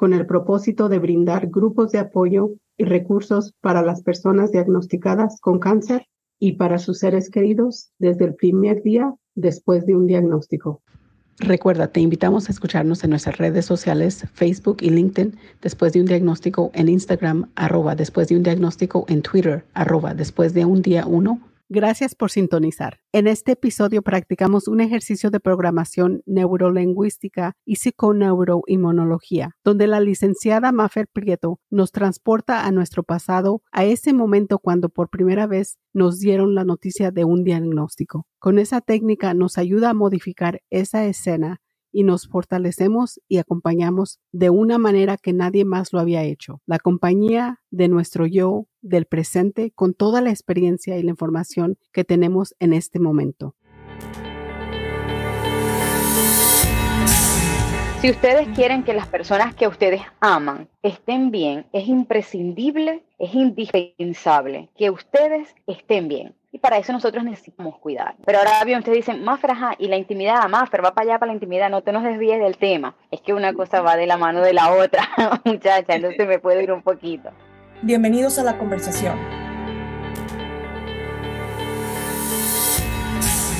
con el propósito de brindar grupos de apoyo y recursos para las personas diagnosticadas con cáncer y para sus seres queridos desde el primer día después de un diagnóstico. Recuerda, te invitamos a escucharnos en nuestras redes sociales, Facebook y LinkedIn, después de un diagnóstico en Instagram, arroba después de un diagnóstico en Twitter, arroba después de un día uno Gracias por sintonizar. En este episodio practicamos un ejercicio de programación neurolingüística y psiconeuroinmunología, donde la licenciada Maffer Prieto nos transporta a nuestro pasado, a ese momento cuando por primera vez nos dieron la noticia de un diagnóstico. Con esa técnica nos ayuda a modificar esa escena y nos fortalecemos y acompañamos de una manera que nadie más lo había hecho. La compañía de nuestro yo del presente con toda la experiencia y la información que tenemos en este momento. Si ustedes quieren que las personas que ustedes aman estén bien, es imprescindible, es indispensable que ustedes estén bien. Y para eso nosotros necesitamos cuidar. Pero ahora bien, ustedes dicen, más ajá, y la intimidad, Maffer, va para allá para la intimidad, no te nos desvíes del tema. Es que una cosa va de la mano de la otra, muchacha, entonces me puedo ir un poquito. Bienvenidos a la conversación.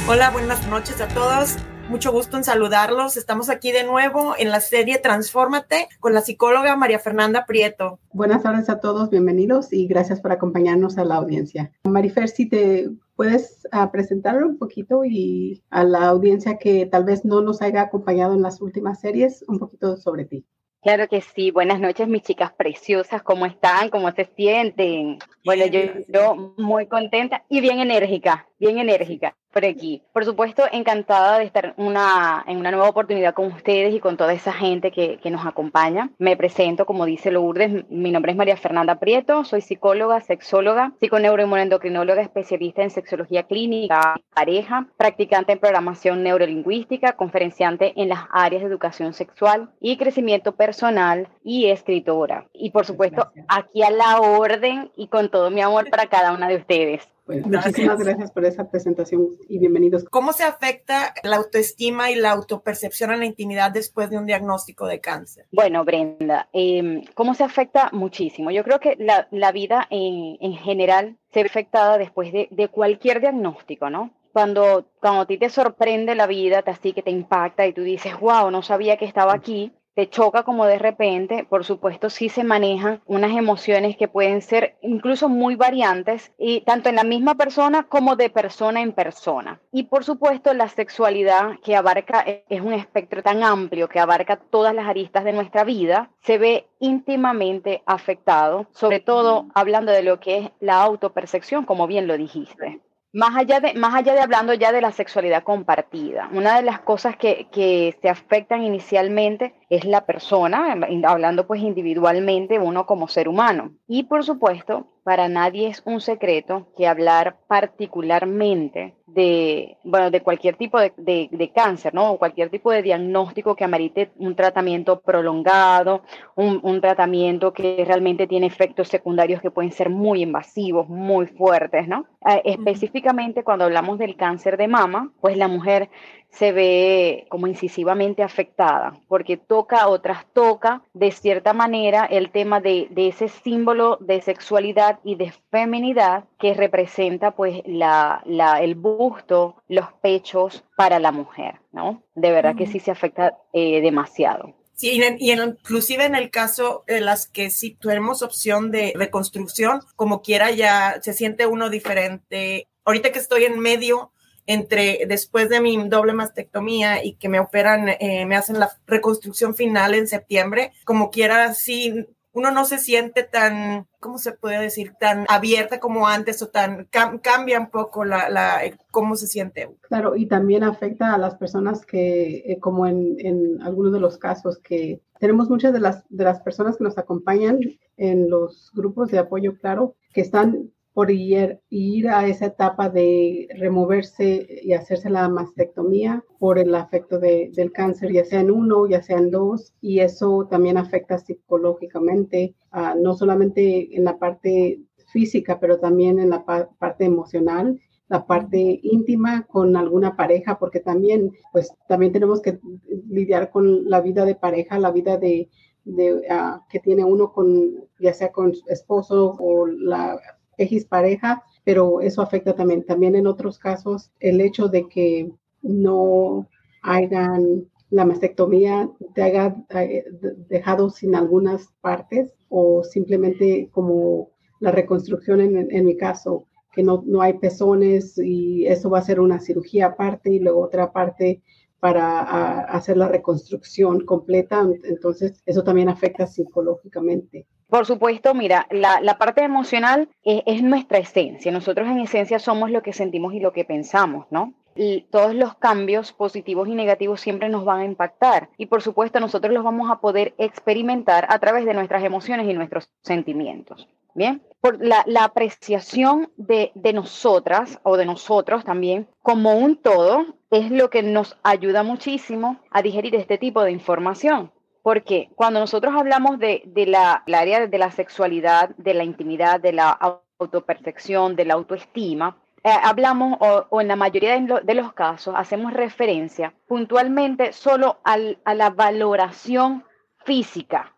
Hola, buenas noches a todos. Mucho gusto en saludarlos. Estamos aquí de nuevo en la serie Transfórmate con la psicóloga María Fernanda Prieto. Buenas tardes a todos, bienvenidos y gracias por acompañarnos a la audiencia. Marifer, si te puedes uh, presentar un poquito y a la audiencia que tal vez no nos haya acompañado en las últimas series, un poquito sobre ti. Claro que sí. Buenas noches, mis chicas preciosas. ¿Cómo están? ¿Cómo se sienten? Bueno, yo, yo muy contenta y bien enérgica, bien enérgica por aquí. Por supuesto, encantada de estar una, en una nueva oportunidad con ustedes y con toda esa gente que, que nos acompaña. Me presento, como dice Lourdes, mi nombre es María Fernanda Prieto, soy psicóloga, sexóloga, psiconeuroinmunoendocrinóloga, especialista en sexología clínica, pareja, practicante en programación neurolingüística, conferenciante en las áreas de educación sexual y crecimiento personal y escritora. Y por supuesto, aquí a la orden y con todo mi amor para cada una de ustedes. Pues, muchísimas gracias por esa presentación y bienvenidos. ¿Cómo se afecta la autoestima y la autopercepción en la intimidad después de un diagnóstico de cáncer? Bueno, Brenda, eh, ¿cómo se afecta? Muchísimo. Yo creo que la, la vida en, en, general se ve afectada después de, de cualquier diagnóstico, ¿no? Cuando, cuando a ti te sorprende la vida, te así que te impacta y tú dices, wow, no sabía que estaba aquí, te choca como de repente, por supuesto sí se manejan unas emociones que pueden ser incluso muy variantes y tanto en la misma persona como de persona en persona. Y por supuesto la sexualidad que abarca es un espectro tan amplio que abarca todas las aristas de nuestra vida, se ve íntimamente afectado, sobre todo hablando de lo que es la autopercepción, como bien lo dijiste. Más allá, de, más allá de hablando ya de la sexualidad compartida, una de las cosas que, que se afectan inicialmente es la persona, hablando pues individualmente, uno como ser humano. Y por supuesto, para nadie es un secreto que hablar particularmente de, bueno, de cualquier tipo de, de, de, cáncer, ¿no? O cualquier tipo de diagnóstico que amerite un tratamiento prolongado, un, un, tratamiento que realmente tiene efectos secundarios que pueden ser muy invasivos, muy fuertes, ¿no? Eh, específicamente cuando hablamos del cáncer de mama, pues la mujer se ve como incisivamente afectada, porque toca o trastoca de cierta manera el tema de, de, ese símbolo de sexualidad y de feminidad que representa pues la, la, el busto, los pechos para la mujer, ¿no? De verdad que sí se afecta eh, demasiado. Sí, y, en, inclusive en el caso de las que sí tenemos opción de reconstrucción, como quiera ya se siente uno diferente. Ahorita que estoy en medio entre después de mi doble mastectomía y que me operan, eh, me hacen la reconstrucción final en septiembre, como quiera, sí, uno no se siente tan, ¿cómo se puede decir? Tan abierta como antes o tan, cam, cambia un poco la, la, cómo se siente. Claro, y también afecta a las personas que, eh, como en, en algunos de los casos que tenemos muchas de las, de las personas que nos acompañan en los grupos de apoyo, claro, que están por ir, ir, a esa etapa de removerse y hacerse la mastectomía por el afecto de, del cáncer, ya sea en uno, ya sea en dos, y eso también afecta psicológicamente, uh, no solamente en la parte física, pero también en la pa parte emocional la parte íntima con alguna pareja, porque también, pues, también tenemos que lidiar con la vida de pareja, la vida de, de uh, que tiene uno con, ya sea con esposo o la X pareja, pero eso afecta también. También en otros casos, el hecho de que no hagan la mastectomía te haya eh, dejado sin algunas partes o simplemente como la reconstrucción en, mi caso, que no, no, hay pezones y eso va a ser una cirugía aparte y luego otra parte para hacer la reconstrucción completa. Entonces, eso también afecta psicológicamente. Por supuesto, mira, la, parte emocional es, es, nuestra esencia. Nosotros en esencia somos lo que sentimos y lo que pensamos, ¿no? Y todos los cambios positivos y negativos siempre nos van a impactar. Y por supuesto, nosotros los vamos a poder experimentar a través de nuestras emociones y nuestros sentimientos. Bien, por la, la apreciación de, de, nosotras o de nosotros también como un todo es lo que nos ayuda muchísimo a digerir este tipo de información. Porque cuando nosotros hablamos de, la, área de la sexualidad, de la intimidad, de la autoperfección, de la autoestima, eh, hablamos o, en la mayoría de, lo, de, los casos hacemos referencia puntualmente solo a la valoración física.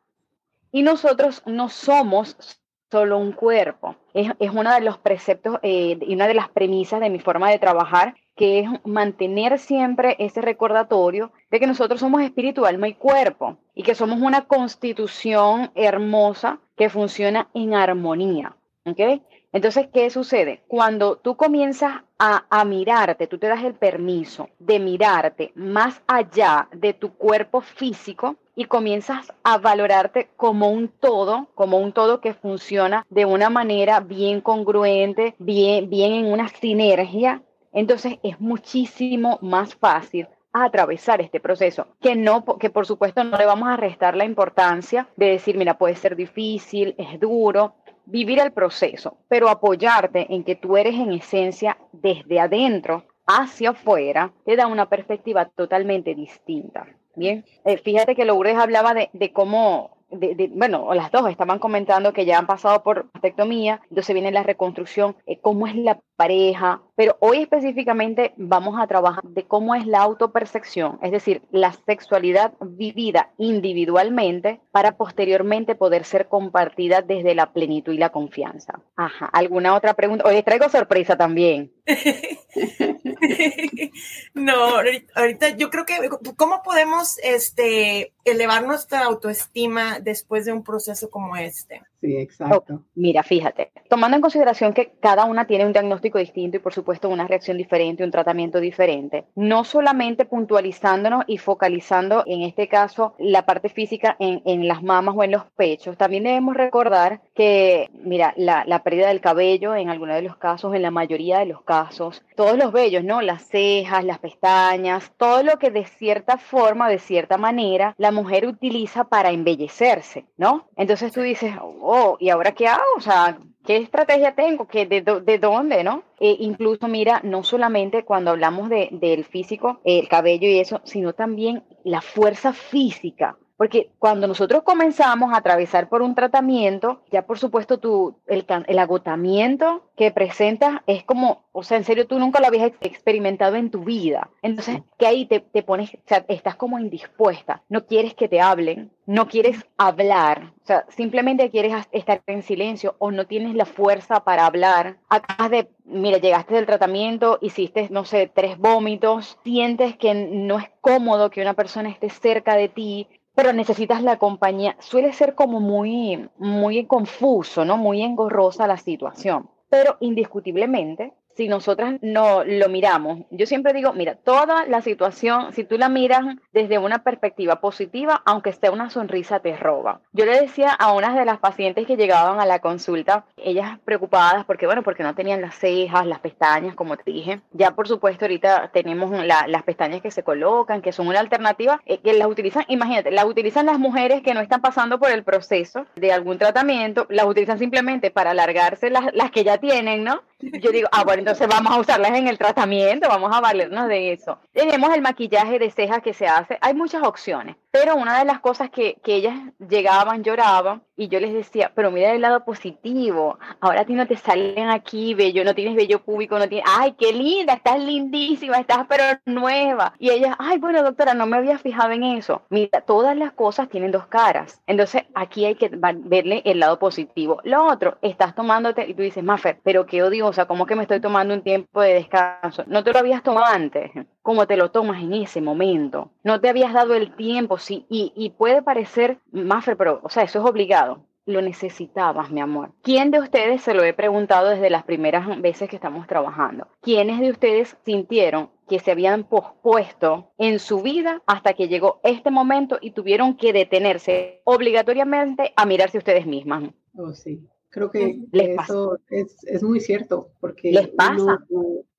Y nosotros no somos solo un cuerpo. Es, es uno de los preceptos eh, y una de las premisas de mi forma de trabajar que es mantener siempre ese recordatorio de que nosotros somos espíritu, alma y cuerpo y que somos una constitución hermosa que funciona en armonía. ¿okay? Entonces, ¿qué sucede? Cuando tú comienzas a, a, mirarte, tú te das el permiso de mirarte más allá de tu cuerpo físico y comienzas a valorarte como un todo, como un todo que funciona de una manera bien congruente, bien, bien en una sinergia, entonces es muchísimo más fácil atravesar este proceso, que no, por supuesto no le vamos a restar la importancia de decir, mira, puede ser difícil, es duro, vivir el proceso, pero apoyarte en que tú eres en esencia desde adentro hacia afuera, te da una perspectiva totalmente distinta. Bien, eh, fíjate que Lourdes hablaba de, de cómo de, bueno, las dos estaban comentando que ya han pasado por mastectomía, entonces viene la reconstrucción, eh, cómo es la pareja, pero hoy específicamente vamos a trabajar de cómo es la autopercepción, es decir, la sexualidad vivida individualmente para posteriormente poder ser compartida desde la plenitud y la confianza. Ajá, ¿alguna otra pregunta? Hoy traigo sorpresa también. no, ahorita yo creo que, ¿cómo podemos este, elevar nuestra autoestima después de un proceso como este? Sí, exacto. Oh, mira, fíjate, tomando en consideración que cada una tiene un diagnóstico distinto y por supuesto una reacción diferente, un tratamiento diferente, no solamente puntualizándonos y focalizando en este caso la parte física en, en las mamas o en los pechos, también debemos recordar que, mira, la, la pérdida del cabello en algunos de los casos, en la mayoría de los casos, todos los vellos, ¿no? Las cejas, las pestañas, todo lo que de cierta forma, de cierta manera, la mujer utiliza para embellecerse, ¿no? Entonces tú dices, oh, ¿y ahora qué hago? O sea, ¿qué estrategia tengo? ¿Qué, de, de, dónde, no? Eh, incluso, mira, no solamente cuando hablamos de, del físico, el cabello y eso, sino también la fuerza física. Porque cuando nosotros comenzamos a atravesar por un tratamiento, ya por supuesto tu, el, el, agotamiento que presentas es como, o sea, en serio, tú nunca lo habías experimentado en tu vida. Entonces, que ahí te, te pones, o sea, estás como indispuesta, no quieres que te hablen, no quieres hablar, o sea, simplemente quieres estar en silencio o no tienes la fuerza para hablar. Acabas de, mira, llegaste del tratamiento, hiciste, no sé, tres vómitos, sientes que no es cómodo que una persona esté cerca de ti, pero necesitas la compañía. Suele ser como muy, muy confuso, ¿no? Muy engorrosa la situación. Pero indiscutiblemente, si nosotras no lo miramos, yo siempre digo, mira, toda la situación, si tú la miras desde una perspectiva positiva, aunque esté una sonrisa, te roba. Yo le decía a unas de las pacientes que llegaban a la consulta, ellas preocupadas porque, bueno, porque no tenían las cejas, las pestañas, como te dije. Ya, por supuesto, ahorita tenemos las pestañas que se colocan, que son una alternativa, eh, que las utilizan, imagínate, las utilizan las mujeres que no están pasando por el proceso de algún tratamiento, las utilizan simplemente para alargarse las, las que ya tienen, ¿no? Yo digo, ah, bueno, entonces vamos a usarlas en el tratamiento, vamos a valernos de eso. Tenemos el maquillaje de cejas que se hace, hay muchas opciones, pero una de las cosas que, que ellas llegaban, lloraban, y yo les decía, pero mira el lado positivo, ahora a ti no te salen aquí bello, no tienes vello público, no tienes, ay, qué linda, estás lindísima, estás pero nueva. Y ella, ay, bueno, doctora, no me había fijado en eso. Mira, todas las cosas tienen dos caras. Entonces, aquí hay que verle el lado positivo. Lo otro, estás tomándote, y tú dices, Maffer, pero qué odiosa, ¿cómo que me estoy tomando un tiempo de descanso? No te lo habías tomado antes, como te lo tomas en ese momento. No te habías dado el tiempo, sí, y, puede parecer, Maffer, pero, o sea, eso es obligado lo necesitabas, mi amor. ¿Quién de ustedes, se lo he preguntado desde las primeras veces que estamos trabajando, quiénes de ustedes sintieron que se habían pospuesto en su vida hasta que llegó este momento y tuvieron que detenerse obligatoriamente a mirarse ustedes mismas? Oh, sí. Creo que eso es, es, muy cierto, porque ¿Les pasa?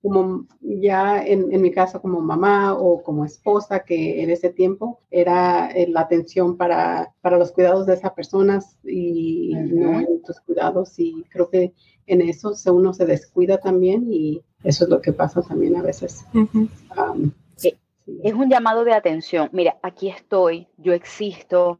como ya en, en, mi caso como mamá o como esposa, que en ese tiempo era eh, la atención para, para los cuidados de esas personas y no en tus cuidados, y creo que en eso uno se descuida también y eso es lo que pasa también a veces. Es un llamado de atención. Mira, aquí estoy, yo existo,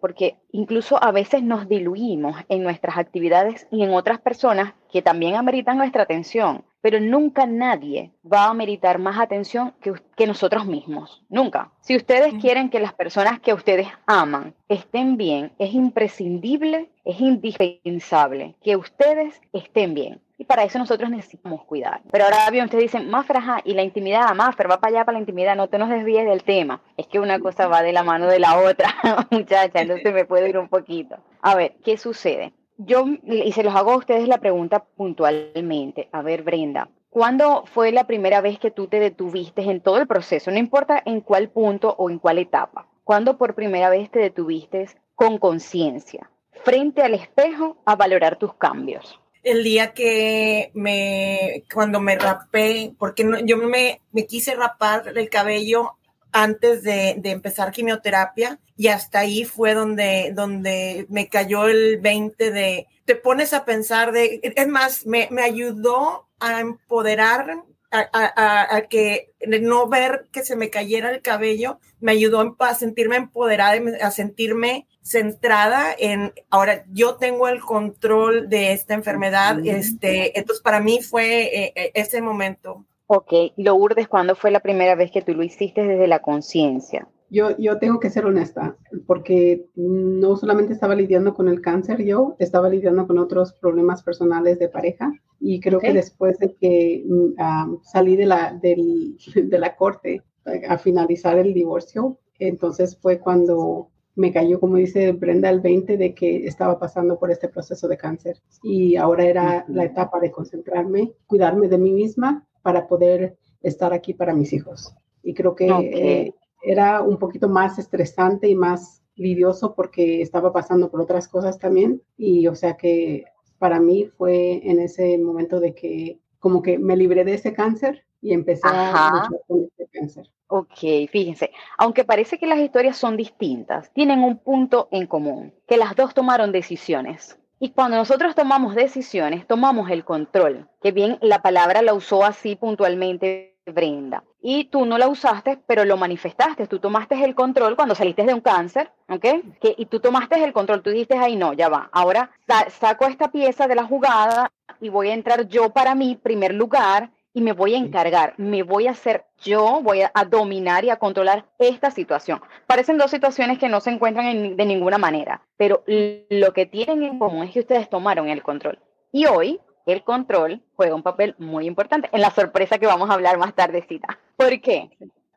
porque incluso a veces nos diluimos en nuestras actividades y en otras personas que también ameritan nuestra atención, pero nunca nadie va a ameritar más atención que, que nosotros mismos, nunca. Si ustedes quieren que las personas que ustedes aman estén bien, es imprescindible, es indispensable que ustedes estén bien. Y para eso nosotros necesitamos cuidar. Pero ahora bien, ustedes dicen, Maffer, ajá, y la intimidad, Maffer, va para allá para la intimidad, no te nos desvíes del tema. Es que una cosa va de la mano de la otra, muchacha, entonces me puedo ir un poquito. A ver, ¿qué sucede? Yo, y se los hago a ustedes la pregunta puntualmente. A ver, Brenda, ¿cuándo fue la primera vez que tú te detuviste en todo el proceso? No importa en cuál punto o en cuál etapa. ¿Cuándo por primera vez te detuviste con conciencia, frente al espejo, a valorar tus cambios? El día que me, cuando me rapé, porque yo me, me, quise rapar el cabello antes de, de, empezar quimioterapia y hasta ahí fue donde, donde me cayó el 20 de, te pones a pensar de, es más, me, me ayudó a empoderar, a, a, a, que no ver que se me cayera el cabello, me ayudó a sentirme empoderada, a sentirme centrada en, ahora yo tengo el control de esta enfermedad, este, entonces para mí fue eh, eh, ese momento. Ok, Lourdes, ¿cuándo fue la primera vez que tú lo hiciste desde la conciencia? Yo, yo tengo que ser honesta, porque no solamente estaba lidiando con el cáncer, yo estaba lidiando con otros problemas personales de pareja y creo que después de que uh, salí de la, del, de la corte a finalizar el divorcio, entonces fue cuando me cayó, como dice Brenda, el 20 de que estaba pasando por este proceso de cáncer. Y ahora era la etapa de concentrarme, cuidarme de mí misma para poder estar aquí para mis hijos. Y creo que eh, era un poquito más estresante y más lidioso porque estaba pasando por otras cosas también. Y o sea que para mí fue en ese momento de que como que me libré de ese cáncer y empecé a luchar con este cáncer. Ok, fíjense, aunque parece que las historias son distintas, tienen un punto en común, que las dos tomaron decisiones. Y cuando nosotros tomamos decisiones, tomamos el control, que bien la palabra la usó así puntualmente Brenda. Y tú no la usaste, pero lo manifestaste. Tú tomaste el control cuando saliste de un cáncer, ¿ok? Que, y tú tomaste el control. Tú dijiste, ay, no, ya va. Ahora saco esta pieza de la jugada y voy a entrar yo para mí, primer lugar, y me voy a encargar, me voy a hacer yo, voy a, dominar y a controlar esta situación. Parecen dos situaciones que no se encuentran de ninguna manera, pero lo que tienen en común es que ustedes tomaron el control. Y hoy el control juega un papel muy importante en la sorpresa que vamos a hablar más tardecita. ¿Por qué?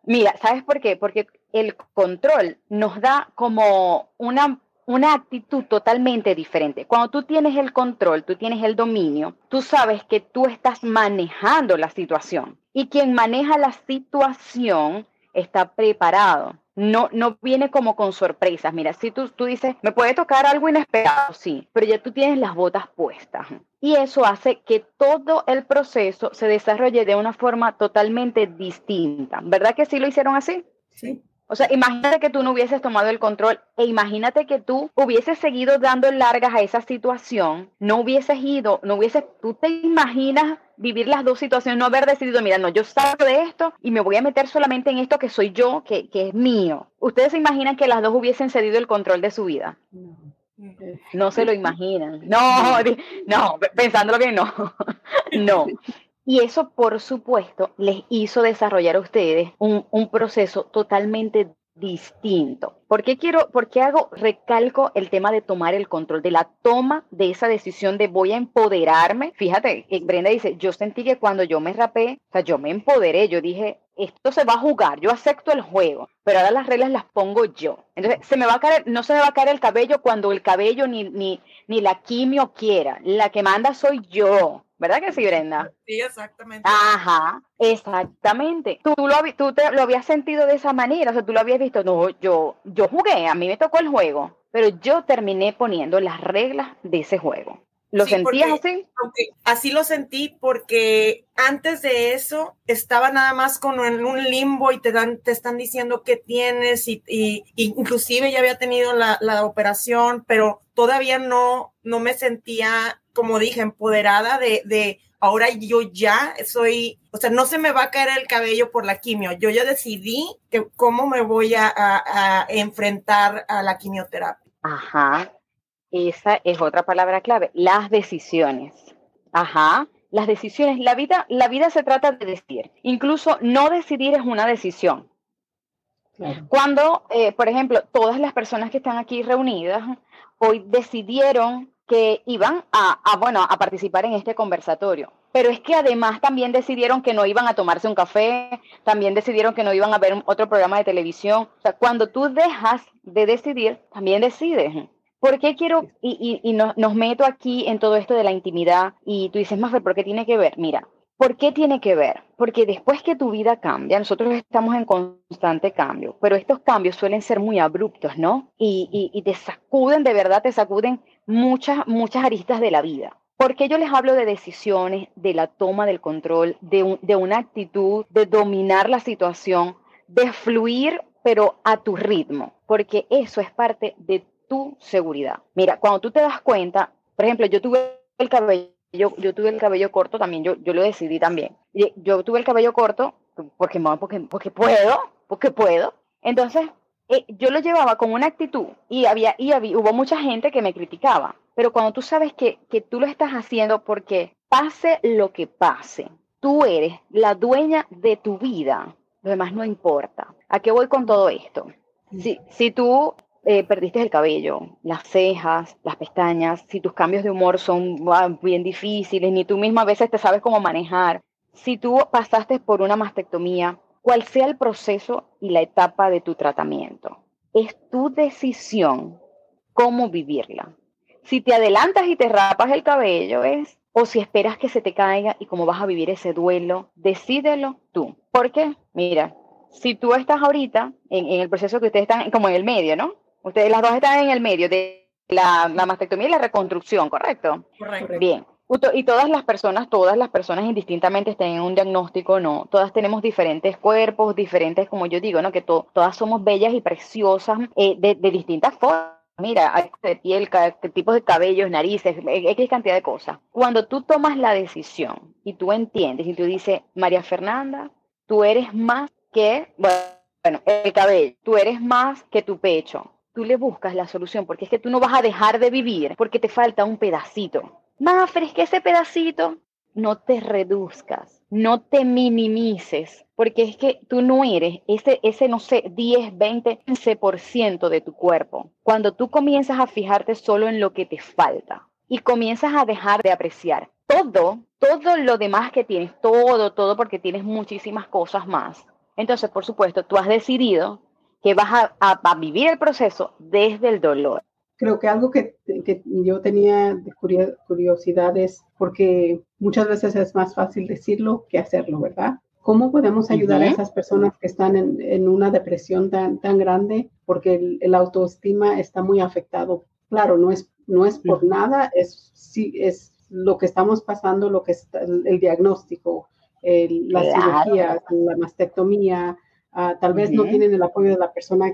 Mira, ¿sabes por qué? Porque el control nos da como una una actitud totalmente diferente. Cuando tú tienes el control, tú tienes el dominio, tú sabes que tú estás manejando la situación. Y quien maneja la situación está preparado. No, no viene como con sorpresas. Mira, si tú, tú dices, me puede tocar algo inesperado, sí, pero ya tú tienes las botas puestas. Y eso hace que todo el proceso se desarrolle de una forma totalmente distinta. ¿Verdad que sí lo hicieron así? Sí. O sea, imagínate que tú no hubieses tomado el control e imagínate que tú hubieses seguido dando largas a esa situación, no hubieses ido, no hubieses, tú te imaginas vivir las dos situaciones, no haber decidido, mira, no, yo salgo de esto y me voy a meter solamente en esto que soy yo, que, que es mío. ¿Ustedes se imaginan que las dos hubiesen cedido el control de su vida? No. No se lo imaginan. No, no, pensándolo bien, no. No. Y eso, por supuesto, les hizo desarrollar a ustedes un, proceso totalmente distinto. ¿Por qué quiero, por qué hago, recalco el tema de tomar el control, de la toma de esa decisión de voy a empoderarme? Fíjate, eh, Brenda dice, yo sentí que cuando yo me rapé, o sea, yo me empoderé, yo dije, esto se va a jugar, yo acepto el juego, pero ahora las reglas las pongo yo. Entonces, se me va a caer, no se me va a caer el cabello cuando el cabello ni, ni, ni la quimio quiera, la que manda soy yo. ¿Verdad que sí, Brenda? Sí, exactamente. Ajá, exactamente. Tú, lo, tú te, lo habías sentido de esa manera, o sea, tú lo habías visto. No, yo, yo jugué, a mí me tocó el juego, pero yo terminé poniendo las reglas de ese juego. ¿Lo sentías así? Así lo sentí porque antes de eso estaba nada más con en un limbo y te dan, te están diciendo qué tienes y, y inclusive ya había tenido la, la, operación, pero todavía no, no me sentía como dije, empoderada de, de ahora yo ya soy, o sea, no se me va a caer el cabello por la quimio. Yo ya decidí que cómo me voy a, a, enfrentar a la quimioterapia. Ajá, esa es otra palabra clave, las decisiones. Ajá, las decisiones. La vida, la vida se trata de decidir. Incluso no decidir es una decisión. Cuando, eh, por ejemplo, todas las personas que están aquí reunidas hoy decidieron que iban a, a, bueno, a participar en este conversatorio. Pero es que además también decidieron que no iban a tomarse un café, también decidieron que no iban a ver otro programa de televisión. O sea, cuando tú dejas de decidir, también decides. ¿Por qué quiero, y, y, y no, nos meto aquí en todo esto de la intimidad, y tú dices, Mafer, ¿por qué tiene que ver? Mira, ¿Por qué tiene que ver? Porque después que tu vida cambia, nosotros estamos en constante cambio, pero estos cambios suelen ser muy abruptos, ¿no? Y, y, y te sacuden, de verdad, te sacuden muchas, muchas aristas de la vida. Porque yo les hablo de decisiones, de la toma del control, de, de una actitud, de dominar la situación, de fluir, pero a tu ritmo, porque eso es parte de tu seguridad. Mira, cuando tú te das cuenta, por ejemplo, yo tuve el cabello, yo tuve el cabello corto también, yo, yo lo decidí también. Yo tuve el cabello corto porque, porque, porque puedo, porque puedo. Entonces, eh, yo lo llevaba con una actitud y había, y había, hubo mucha gente que me criticaba, pero cuando tú sabes que, que tú lo estás haciendo porque pase lo que pase, tú eres la dueña de tu vida, lo demás no importa. ¿A qué voy con todo esto? Si, si tú eh, perdiste el cabello, las cejas, las pestañas, si tus cambios de humor son bien difíciles, ni tú misma a veces te sabes cómo manejar, si tú pasaste por una mastectomía, cual sea el proceso y la etapa de tu tratamiento. Es tu decisión cómo vivirla. Si te adelantas y te rapas el cabello es, o si esperas que se te caiga y cómo vas a vivir ese duelo, decídelo tú. ¿Por qué? Mira, si tú estás ahorita en, el proceso que ustedes están como en el medio, ¿no? Ustedes las dos están en el medio de la, la mastectomía y la reconstrucción, ¿correcto? Correcto. Bien. Y todas las personas, todas las personas indistintamente estén en un diagnóstico no, todas tenemos diferentes cuerpos, diferentes, como yo digo, ¿no? Que todas somos bellas y preciosas eh, de, distintas formas. Mira, hay de piel, tipos de cabellos, narices, X cantidad de cosas. Cuando tú tomas la decisión y tú entiendes y tú dices, María Fernanda, tú eres más que, bueno, el cabello, tú eres más que tu pecho. Tú le buscas la solución porque es que tú no vas a dejar de vivir porque te falta un pedacito Mafre, es que ese pedacito no te reduzcas, no te minimices, porque es que tú no eres ese, ese no sé, 10, 20, 15% de tu cuerpo. Cuando tú comienzas a fijarte solo en lo que te falta y comienzas a dejar de apreciar todo, todo lo demás que tienes, todo, todo, porque tienes muchísimas cosas más. Entonces, por supuesto, tú has decidido que vas a, a vivir el proceso desde el dolor. creo que algo que, yo tenía de curiosidad es porque muchas veces es más fácil decirlo que hacerlo, ¿verdad? ¿Cómo podemos ayudar a esas personas que están en, una depresión tan, tan grande porque el, autoestima está muy afectado? Claro, no es, no es por nada, es, sí, es lo que estamos pasando, lo que está, el, diagnóstico, la cirugía, la mastectomía, ah, tal vez no tienen el apoyo de la persona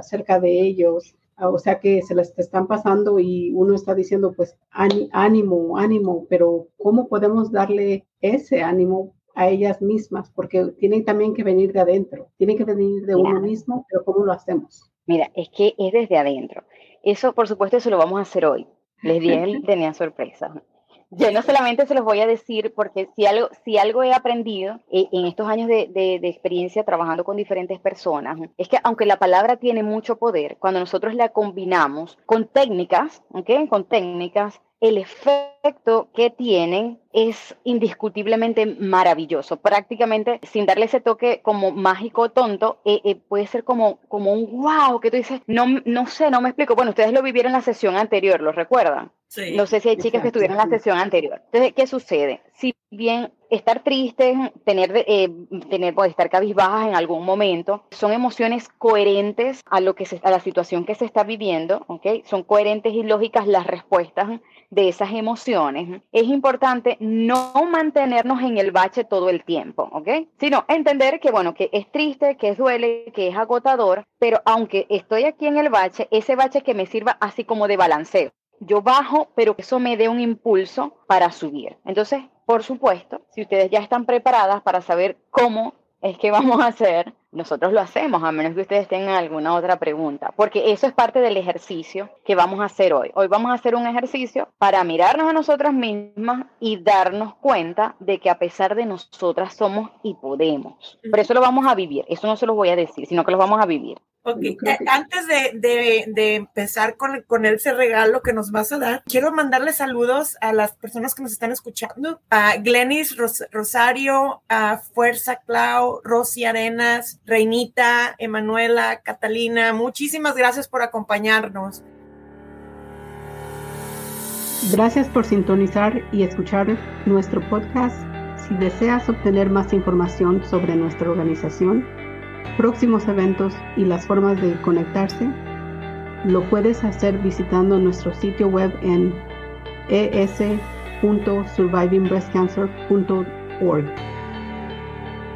cerca de ellos, o sea que se les están pasando y uno está diciendo, pues ánimo, ánimo, pero ¿cómo podemos darle ese ánimo a ellas mismas? Porque tienen también que venir de adentro, tienen que venir de uno mismo, pero ¿cómo lo hacemos? Mira, es que es desde adentro. Eso, por supuesto, eso lo vamos a hacer hoy. Les dije, tenía sorpresa. Yo no solamente se los voy a decir porque si algo, si algo he aprendido eh, en estos años de, de, experiencia trabajando con diferentes personas, es que aunque la palabra tiene mucho poder, cuando nosotros la combinamos con técnicas, ¿ok? Con técnicas, el efecto que tienen es indiscutiblemente maravilloso. Prácticamente, sin darle ese toque como mágico tonto, eh, eh, puede ser como, como un wow, que tú dices, no, no sé, no me explico. Bueno, ustedes lo vivieron en la sesión anterior, ¿lo recuerdan? Sí, no sé si hay chicas que estuvieron en la sesión anterior. Entonces, ¿qué sucede? Si bien estar triste, tener, eh, tener pues, estar cabizbajas en algún momento, son emociones coherentes a, lo que a la situación que se está viviendo, ¿ok? Son coherentes y lógicas las respuestas de esas emociones, es importante no mantenernos en el bache todo el tiempo, ¿ok? Sino entender que, bueno, que es triste, que es duele, que es agotador, pero aunque estoy aquí en el bache, ese bache que me sirva así como de balanceo. Yo bajo, pero que eso me dé un impulso para subir. Entonces, por supuesto, si ustedes ya están preparadas para saber cómo es que vamos a hacer, nosotros lo hacemos, a menos que ustedes tengan alguna otra pregunta, porque eso es parte del ejercicio que vamos a hacer hoy. Hoy vamos a hacer un ejercicio para mirarnos a nosotras mismas y darnos cuenta de que a pesar de nosotras somos y podemos. Por eso lo vamos a vivir, eso no se lo voy a decir, sino que lo vamos a vivir. Ok, eh, antes de, empezar con, con, ese regalo que nos vas a dar, quiero mandarle saludos a las personas que nos están escuchando, a Glenis Rosario, a Fuerza Clau, Rosy Arenas, Reinita, Emanuela, Catalina, muchísimas gracias por acompañarnos. Gracias por sintonizar y escuchar nuestro podcast. Si deseas obtener más información sobre nuestra organización, próximos eventos y las formas de conectarse, lo puedes hacer visitando nuestro sitio web en es.survivingbreastcancer.org.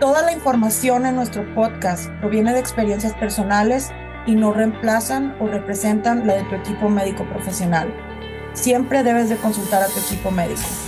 Toda la información en nuestro podcast proviene de experiencias personales y no reemplazan o representan la de tu equipo médico profesional. Siempre debes de consultar a tu equipo médico.